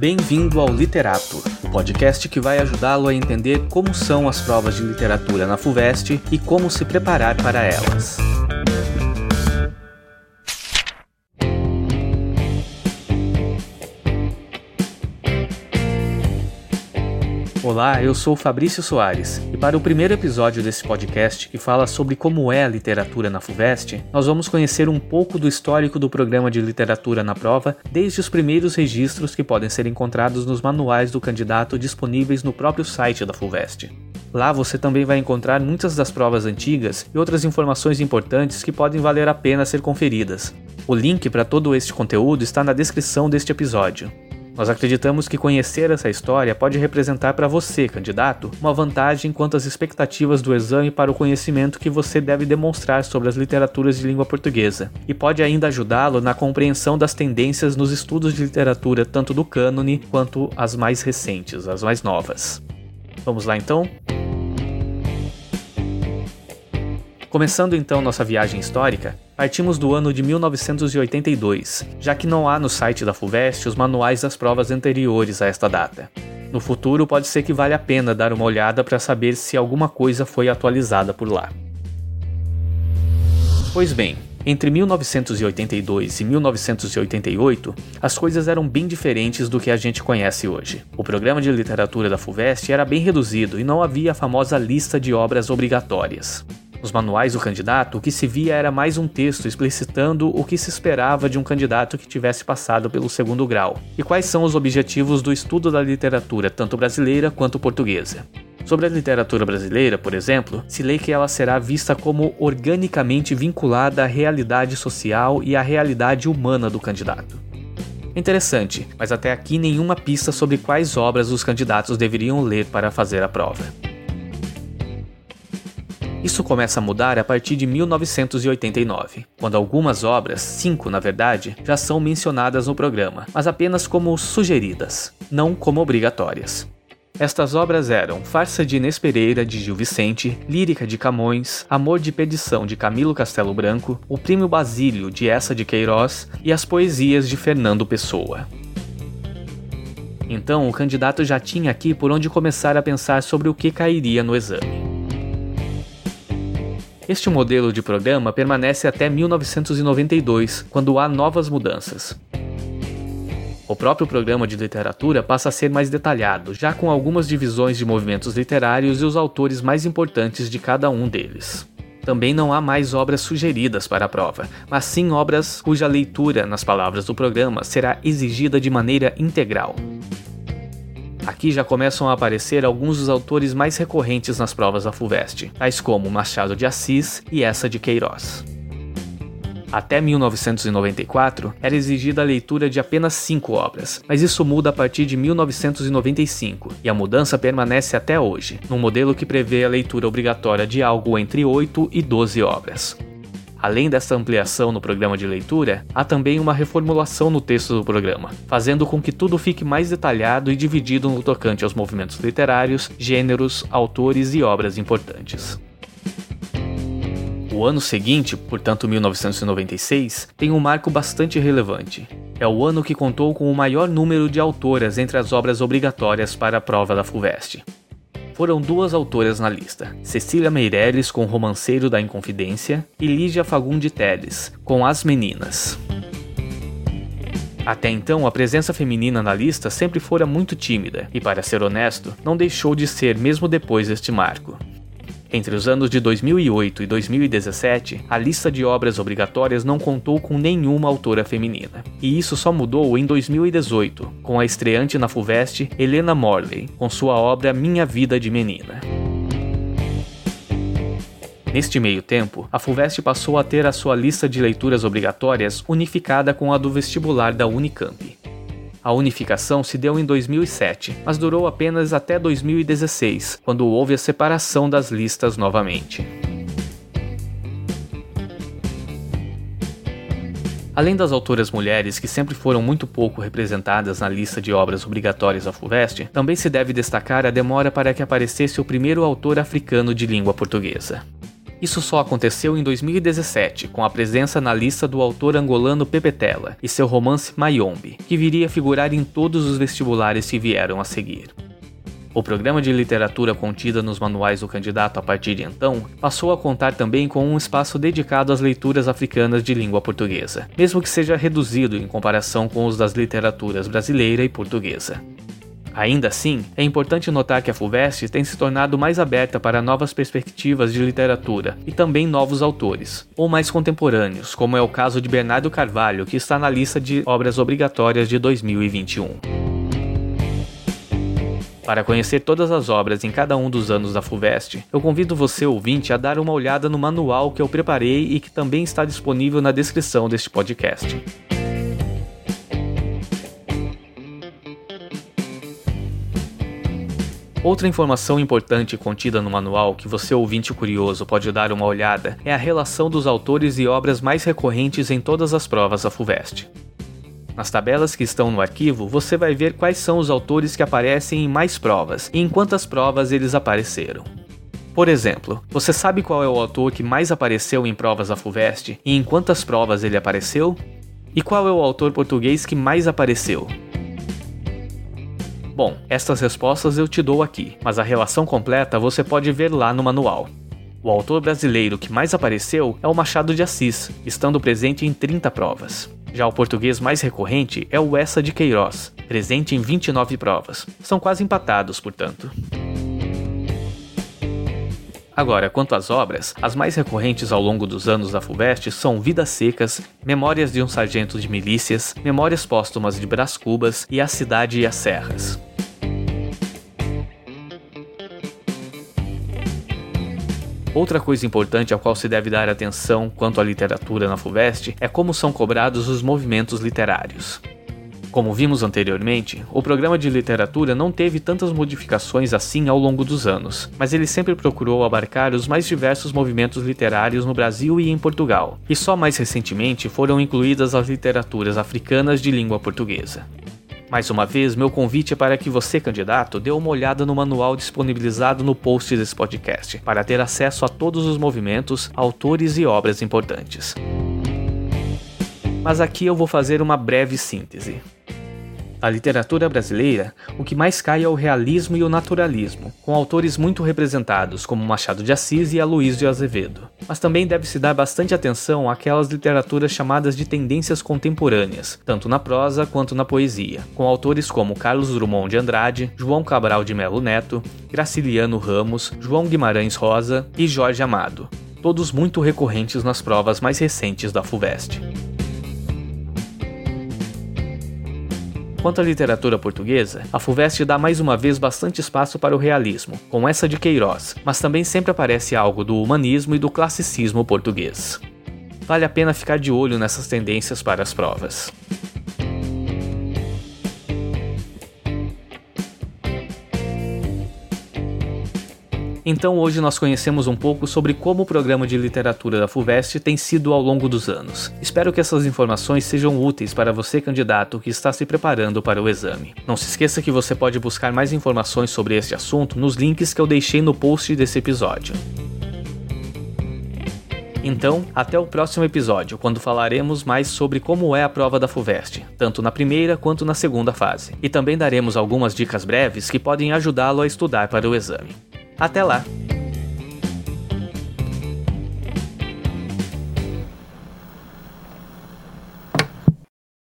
Bem-vindo ao Literato, o podcast que vai ajudá-lo a entender como são as provas de literatura na FUVEST e como se preparar para elas. Olá, eu sou Fabrício Soares e para o primeiro episódio desse podcast que fala sobre como é a literatura na FUVEST, nós vamos conhecer um pouco do histórico do programa de literatura na prova, desde os primeiros registros que podem ser encontrados nos manuais do candidato disponíveis no próprio site da FUVEST. Lá você também vai encontrar muitas das provas antigas e outras informações importantes que podem valer a pena ser conferidas. O link para todo este conteúdo está na descrição deste episódio. Nós acreditamos que conhecer essa história pode representar para você, candidato, uma vantagem quanto às expectativas do exame para o conhecimento que você deve demonstrar sobre as literaturas de língua portuguesa, e pode ainda ajudá-lo na compreensão das tendências nos estudos de literatura tanto do cânone quanto as mais recentes, as mais novas. Vamos lá então? Começando então nossa viagem histórica, partimos do ano de 1982, já que não há no site da FUVEST os manuais das provas anteriores a esta data. No futuro, pode ser que valha a pena dar uma olhada para saber se alguma coisa foi atualizada por lá. Pois bem, entre 1982 e 1988, as coisas eram bem diferentes do que a gente conhece hoje. O programa de literatura da FUVEST era bem reduzido e não havia a famosa lista de obras obrigatórias. Nos manuais do candidato, o que se via era mais um texto explicitando o que se esperava de um candidato que tivesse passado pelo segundo grau e quais são os objetivos do estudo da literatura, tanto brasileira quanto portuguesa. Sobre a literatura brasileira, por exemplo, se lê que ela será vista como organicamente vinculada à realidade social e à realidade humana do candidato. Interessante, mas até aqui nenhuma pista sobre quais obras os candidatos deveriam ler para fazer a prova. Isso começa a mudar a partir de 1989, quando algumas obras, cinco na verdade, já são mencionadas no programa, mas apenas como sugeridas, não como obrigatórias. Estas obras eram Farsa de Inês Pereira, de Gil Vicente, Lírica de Camões, Amor de Perdição, de Camilo Castelo Branco, O Prêmio Basílio, de Essa de Queiroz e as Poesias de Fernando Pessoa. Então, o candidato já tinha aqui por onde começar a pensar sobre o que cairia no exame. Este modelo de programa permanece até 1992, quando há novas mudanças. O próprio programa de literatura passa a ser mais detalhado, já com algumas divisões de movimentos literários e os autores mais importantes de cada um deles. Também não há mais obras sugeridas para a prova, mas sim obras cuja leitura, nas palavras do programa, será exigida de maneira integral. Aqui já começam a aparecer alguns dos autores mais recorrentes nas provas da FUVEST, tais como Machado de Assis e essa de Queiroz. Até 1994, era exigida a leitura de apenas cinco obras, mas isso muda a partir de 1995, e a mudança permanece até hoje, num modelo que prevê a leitura obrigatória de algo entre 8 e 12 obras. Além dessa ampliação no programa de leitura, há também uma reformulação no texto do programa, fazendo com que tudo fique mais detalhado e dividido no tocante aos movimentos literários, gêneros, autores e obras importantes. O ano seguinte, portanto 1996, tem um marco bastante relevante. É o ano que contou com o maior número de autoras entre as obras obrigatórias para a prova da FUVEST foram duas autoras na lista: Cecília Meirelles com Romanceiro da Inconfidência e Lígia Fagundi Teles com As Meninas. Até então, a presença feminina na lista sempre fora muito tímida, e para ser honesto, não deixou de ser mesmo depois deste marco. Entre os anos de 2008 e 2017, a lista de obras obrigatórias não contou com nenhuma autora feminina. E isso só mudou em 2018, com a estreante na FUVEST Helena Morley, com sua obra Minha Vida de Menina. Neste meio tempo, a FUVEST passou a ter a sua lista de leituras obrigatórias unificada com a do vestibular da Unicamp. A unificação se deu em 2007, mas durou apenas até 2016, quando houve a separação das listas novamente. Além das autoras mulheres que sempre foram muito pouco representadas na lista de obras obrigatórias da FUVEST, também se deve destacar a demora para que aparecesse o primeiro autor africano de língua portuguesa. Isso só aconteceu em 2017, com a presença na lista do autor angolano Pepe Tela e seu romance Mayombe, que viria a figurar em todos os vestibulares que vieram a seguir. O programa de literatura contida nos manuais do candidato a partir de então passou a contar também com um espaço dedicado às leituras africanas de língua portuguesa, mesmo que seja reduzido em comparação com os das literaturas brasileira e portuguesa. Ainda assim, é importante notar que a FUVEST tem se tornado mais aberta para novas perspectivas de literatura e também novos autores, ou mais contemporâneos, como é o caso de Bernardo Carvalho, que está na lista de obras obrigatórias de 2021. Para conhecer todas as obras em cada um dos anos da FUVEST, eu convido você, ouvinte, a dar uma olhada no manual que eu preparei e que também está disponível na descrição deste podcast. Outra informação importante contida no manual que você ouvinte curioso pode dar uma olhada é a relação dos autores e obras mais recorrentes em todas as provas da FUVEST. Nas tabelas que estão no arquivo, você vai ver quais são os autores que aparecem em mais provas e em quantas provas eles apareceram. Por exemplo, você sabe qual é o autor que mais apareceu em provas da FUVEST e em quantas provas ele apareceu? E qual é o autor português que mais apareceu? Bom, estas respostas eu te dou aqui, mas a relação completa você pode ver lá no manual. O autor brasileiro que mais apareceu é o Machado de Assis, estando presente em 30 provas. Já o português mais recorrente é o Essa de Queiroz, presente em 29 provas. São quase empatados, portanto. Agora, quanto às obras, as mais recorrentes ao longo dos anos da FUVEST são Vidas Secas, Memórias de um Sargento de Milícias, Memórias Póstumas de Brás Cubas e A Cidade e as Serras. Outra coisa importante ao qual se deve dar atenção quanto à literatura na FUVEST é como são cobrados os movimentos literários. Como vimos anteriormente, o programa de literatura não teve tantas modificações assim ao longo dos anos, mas ele sempre procurou abarcar os mais diversos movimentos literários no Brasil e em Portugal, e só mais recentemente foram incluídas as literaturas africanas de língua portuguesa. Mais uma vez, meu convite é para que você, candidato, dê uma olhada no manual disponibilizado no post desse podcast, para ter acesso a todos os movimentos, autores e obras importantes. Mas aqui eu vou fazer uma breve síntese. Na literatura brasileira, o que mais cai é o realismo e o naturalismo, com autores muito representados como Machado de Assis e Aloysio Azevedo. Mas também deve-se dar bastante atenção àquelas literaturas chamadas de tendências contemporâneas, tanto na prosa quanto na poesia, com autores como Carlos Drummond de Andrade, João Cabral de Melo Neto, Graciliano Ramos, João Guimarães Rosa e Jorge Amado, todos muito recorrentes nas provas mais recentes da FUVEST. Quanto à literatura portuguesa, a FUVEST dá mais uma vez bastante espaço para o realismo, com essa de Queiroz, mas também sempre aparece algo do humanismo e do classicismo português. Vale a pena ficar de olho nessas tendências para as provas. Então hoje nós conhecemos um pouco sobre como o programa de literatura da FUVEST tem sido ao longo dos anos. Espero que essas informações sejam úteis para você, candidato, que está se preparando para o exame. Não se esqueça que você pode buscar mais informações sobre este assunto nos links que eu deixei no post desse episódio. Então, até o próximo episódio, quando falaremos mais sobre como é a prova da FUVEST, tanto na primeira quanto na segunda fase. E também daremos algumas dicas breves que podem ajudá-lo a estudar para o exame. Até lá!